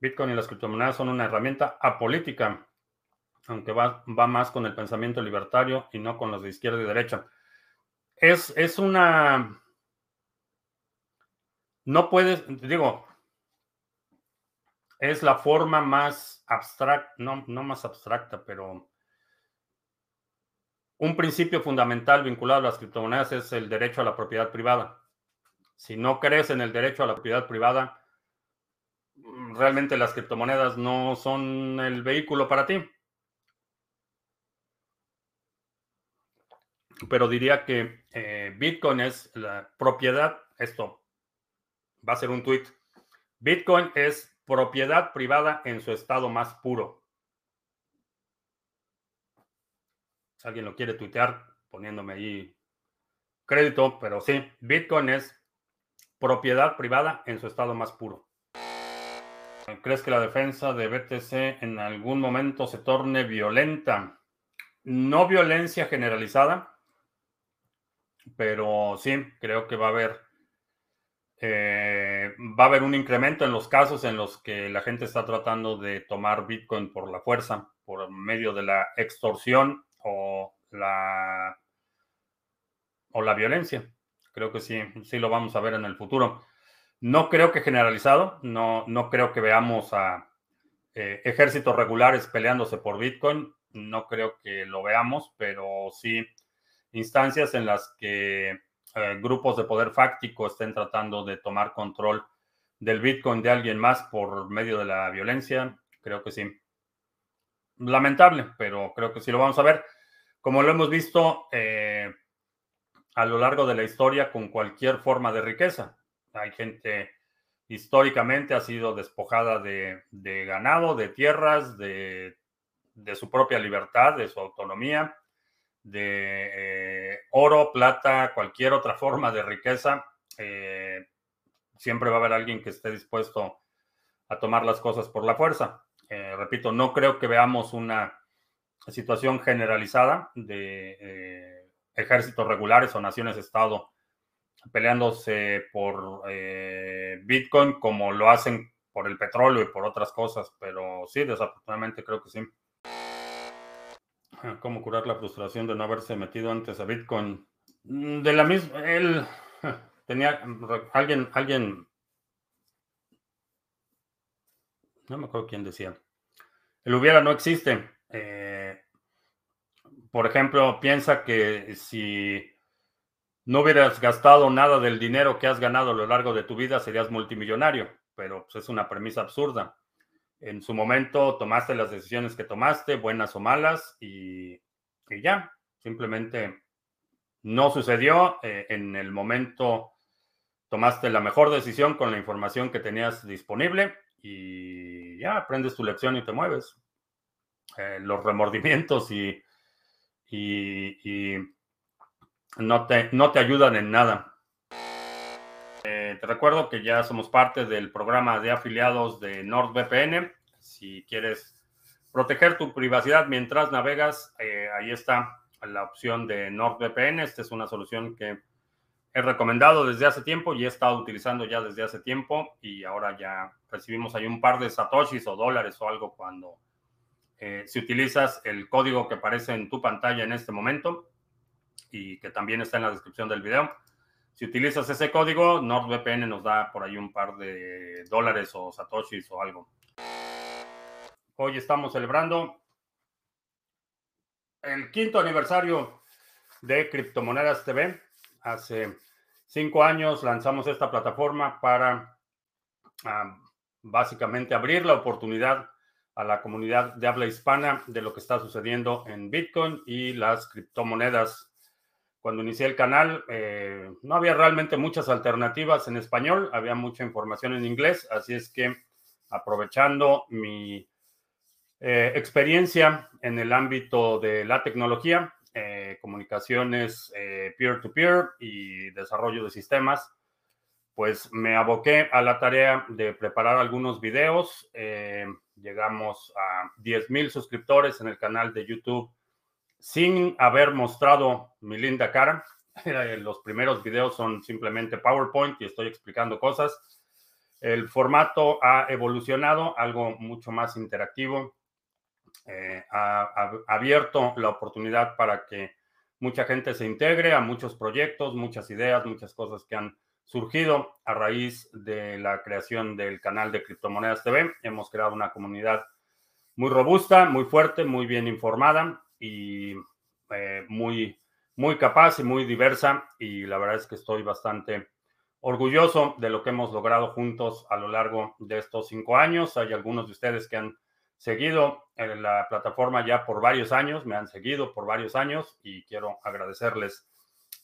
Bitcoin y las criptomonedas son una herramienta apolítica, aunque va, más con el pensamiento libertario y no con los de izquierda y derecha. Es, es una... No puedes, digo, es la forma más abstracta, no, no más abstracta, pero un principio fundamental vinculado a las criptomonedas es el derecho a la propiedad privada. Si no crees en el derecho a la propiedad privada, realmente las criptomonedas no son el vehículo para ti. Pero diría que eh, Bitcoin es la propiedad, esto va a ser un tweet. Bitcoin es propiedad privada en su estado más puro. Si alguien lo quiere tuitear, poniéndome ahí crédito, pero sí, Bitcoin es propiedad privada en su estado más puro. ¿Crees que la defensa de BTC en algún momento se torne violenta? No violencia generalizada, pero sí, creo que va a haber eh, va a haber un incremento en los casos en los que la gente está tratando de tomar Bitcoin por la fuerza, por medio de la extorsión o la o la violencia. Creo que sí, sí lo vamos a ver en el futuro. No creo que generalizado, no, no creo que veamos a eh, ejércitos regulares peleándose por Bitcoin, no creo que lo veamos, pero sí instancias en las que eh, grupos de poder fáctico estén tratando de tomar control del Bitcoin de alguien más por medio de la violencia, creo que sí. Lamentable, pero creo que sí lo vamos a ver. Como lo hemos visto eh, a lo largo de la historia con cualquier forma de riqueza. Hay gente históricamente ha sido despojada de, ganado, de tierras, de, su propia libertad, de su autonomía, de eh, oro, plata, cualquier otra forma de riqueza. Eh, siempre va a haber alguien que esté dispuesto a tomar las cosas por la fuerza. Eh, repito, no creo que veamos una situación generalizada de ejércitos regulares o naciones-estado peleándose por eh, Bitcoin como lo hacen por el petróleo y por otras cosas, pero sí, desafortunadamente creo que sí. Ah, ¿Cómo curar la frustración de no haberse metido antes a Bitcoin? Mm, de la misma, él tenía alguien, alguien, no me acuerdo quién decía, el hubiera no existe. Eh, por ejemplo, piensa que si no hubieras gastado nada del dinero que has ganado a lo largo de tu vida, serías multimillonario, pero pues, es una premisa absurda. En su momento tomaste las decisiones que tomaste, buenas o malas, y, ya, simplemente no sucedió. Eh, en el momento tomaste la mejor decisión con la información que tenías disponible y ya aprendes tu lección y te mueves. Eh, los remordimientos y, y no te, no te ayudan en nada. Eh, te recuerdo que ya somos parte del programa de afiliados de NordVPN. Si quieres proteger tu privacidad mientras navegas, eh, ahí está la opción de NordVPN. Esta es una solución que he recomendado desde hace tiempo y he estado utilizando ya desde hace tiempo y ahora ya recibimos ahí un par de satoshis o dólares o algo cuando eh, si utilizas el código que aparece en tu pantalla en este momento y que también está en la descripción del video. Si utilizas ese código, NordVPN nos da por ahí un par de dólares o satoshis o algo. Hoy estamos celebrando el quinto aniversario de Criptomonedas TV. Hace cinco años lanzamos esta plataforma para básicamente abrir la oportunidad a la comunidad de habla hispana de lo que está sucediendo en Bitcoin y las criptomonedas cuando inicié el canal eh, no había realmente muchas alternativas en español, había mucha información en inglés, así es que aprovechando mi eh, experiencia en el ámbito de la tecnología, eh, comunicaciones peer-to-peer y desarrollo de sistemas, pues me aboqué a la tarea de preparar algunos videos. llegamos a 10,000 suscriptores en el canal de YouTube sin haber mostrado mi linda cara. Los primeros videos son simplemente PowerPoint y estoy explicando cosas. El formato ha evolucionado, algo mucho más interactivo. Eh, ha, abierto la oportunidad para que mucha gente se integre a muchos proyectos, muchas ideas, muchas cosas que han surgido a raíz de la creación del canal de Criptomonedas TV. Hemos creado una comunidad muy robusta, muy fuerte, muy bien informada y eh, muy, muy capaz y muy diversa. Y la verdad es que estoy bastante orgulloso de lo que hemos logrado juntos a lo largo de estos cinco años. Hay algunos de ustedes que han seguido en la plataforma ya por varios años, me han seguido por varios años y quiero agradecerles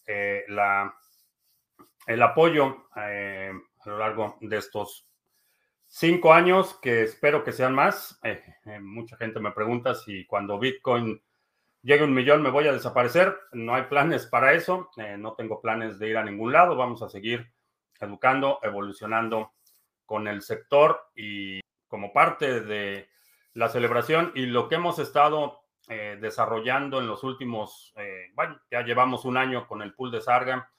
eh, la, el apoyo eh, a lo largo de estos cinco años, que espero que sean más. Eh, mucha gente me pregunta si cuando Bitcoin llegue un millón me voy a desaparecer. No hay planes para eso, no tengo planes de ir a ningún lado, vamos a seguir educando, evolucionando con el sector y como parte de la celebración y lo que hemos estado eh, desarrollando en los últimos, eh, bueno, ya llevamos un año con el pool de Sarga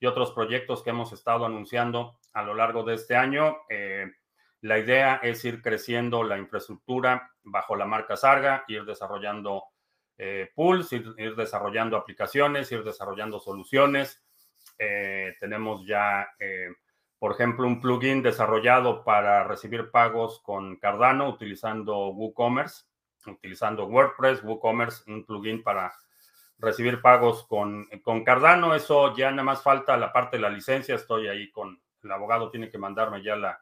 y otros proyectos que hemos estado anunciando a lo largo de este año. Eh, la idea es ir creciendo la infraestructura bajo la marca Sarga, ir desarrollando pools, ir, ir, desarrollando aplicaciones, ir desarrollando soluciones. tenemos ya por ejemplo, un plugin desarrollado para recibir pagos con Cardano utilizando WooCommerce, utilizando WordPress, WooCommerce, un plugin para recibir pagos con, con Cardano. Eso ya nada más falta la parte de la licencia. Estoy ahí con el abogado, tiene que mandarme ya la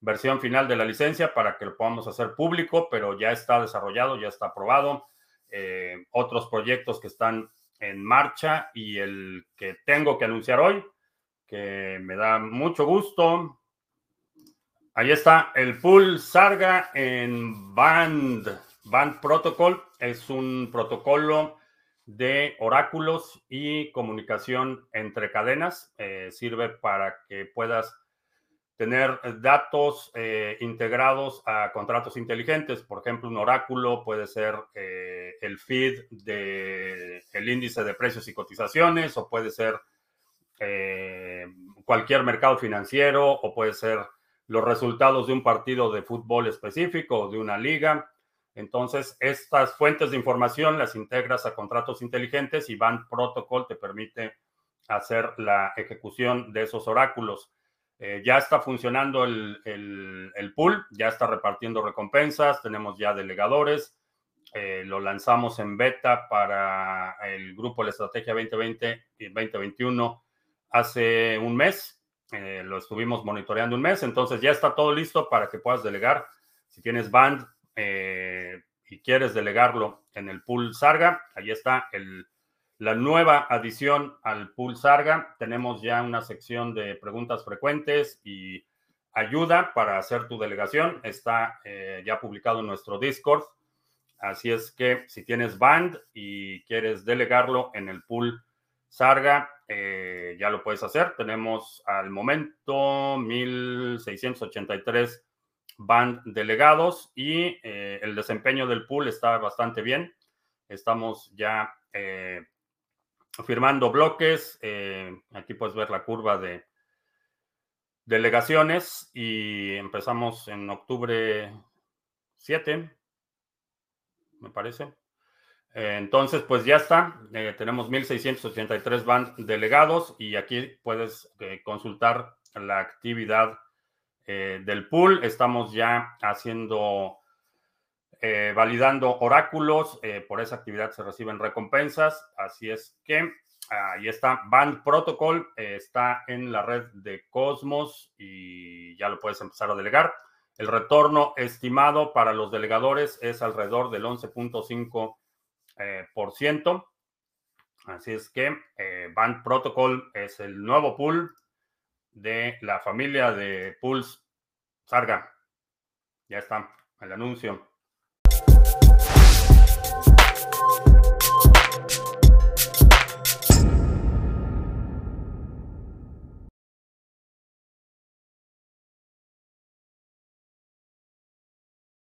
versión final de la licencia para que lo podamos hacer público, pero ya está desarrollado, ya está aprobado. Eh, otros proyectos que están en marcha y el que tengo que anunciar hoy que me da mucho gusto. Ahí está el pool Sarga en Band. Band Protocol es un protocolo de oráculos y comunicación entre cadenas. Eh, sirve para que puedas tener datos eh, integrados a contratos inteligentes. Por ejemplo, un oráculo puede ser eh, el feed del el índice de precios y cotizaciones o puede ser eh, cualquier mercado financiero o puede ser los resultados de un partido de fútbol específico o de una liga. Entonces, estas fuentes de información las integras a contratos inteligentes y Band Protocol te permite hacer la ejecución de esos oráculos. Eh, ya está funcionando el, el, pool, ya está repartiendo recompensas, tenemos ya delegadores, eh, lo lanzamos en beta para el grupo La Estrategia 2020 y 2021 hace un mes. Eh, lo estuvimos monitoreando un mes, entonces ya está todo listo para que puedas delegar. Si tienes band eh, y quieres delegarlo en el pool Sarga, ahí está el, la nueva adición al pool Sarga. Tenemos ya una sección de preguntas frecuentes y ayuda para hacer tu delegación. Está ya publicado en nuestro Discord. Así es que si tienes band y quieres delegarlo en el pool Sarga, eh, ya lo puedes hacer. Tenemos al momento 1683 band delegados y eh, el desempeño del pool está bastante bien. Estamos ya eh, firmando bloques. aquí puedes ver la curva de delegaciones y empezamos en octubre 7, me parece. Eh, entonces, pues ya está. Eh, tenemos 1.683 band delegados y aquí puedes eh, consultar la actividad del pool. Estamos ya haciendo, validando oráculos. por esa actividad se reciben recompensas. Así es que ahí está. Band Protocol está en la red de Cosmos y ya lo puedes empezar a delegar. El retorno estimado para los delegadores es alrededor del 11.5 eh, por ciento. Así es que eh, Band Protocol es el nuevo pool de la familia de pools Sarga. Ya está el anuncio.